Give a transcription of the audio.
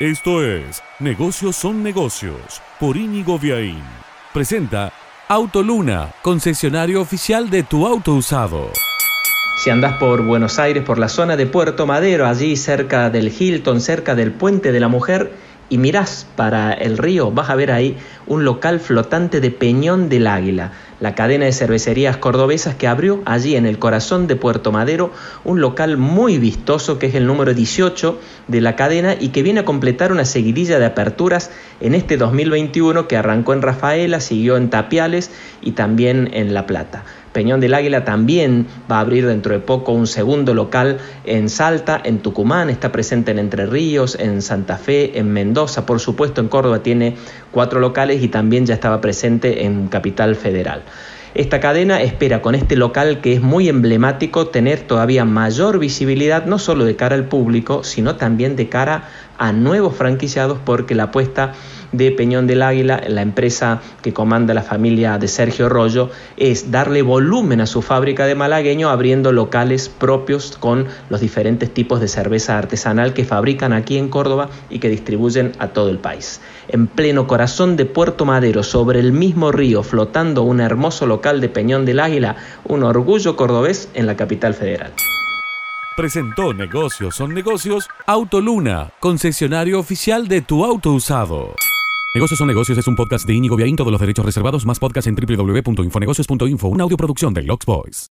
Esto es Negocios son negocios por Íñigo Viaín. Presenta Autoluna, concesionario oficial de tu auto usado. Si andas por Buenos Aires, por la zona de Puerto Madero, allí cerca del Hilton, cerca del Puente de la Mujer, y mirás para el río, vas a ver ahí un local flotante de Peñón del Águila, la cadena de cervecerías cordobesas que abrió allí en el corazón de Puerto Madero un local muy vistoso que es el número 18 de la cadena y que viene a completar una seguidilla de aperturas en este 2021 que arrancó en Rafaela, siguió en Tapiales y también en La Plata. Peñón del Águila también va a abrir dentro de poco un segundo local en Salta, en Tucumán, está presente en Entre Ríos, en Santa Fe, en Mendoza, por supuesto en Córdoba tiene cuatro locales y también ya estaba presente en Capital Federal. Esta cadena espera con este local que es muy emblemático tener todavía mayor visibilidad no solo de cara al público, sino también de cara a nuevos franquiciados porque la apuesta de Peñón del Águila, la empresa que comanda la familia de Sergio Rollo, es darle volumen a su fábrica de malagueño abriendo locales propios con los diferentes tipos de cerveza artesanal que fabrican aquí en Córdoba y que distribuyen a todo el país. En pleno corazón de Puerto Madero, sobre el mismo río, flotando un hermoso local de Peñón del Águila, un orgullo cordobés en la capital federal. Presentó Negocios son negocios Autoluna, concesionario oficial de tu auto usado. Negocios son negocios es un podcast de Íñigo Viaín, todos los derechos reservados, más podcast en www.infonegocios.info, una audioproducción de Lux Boys.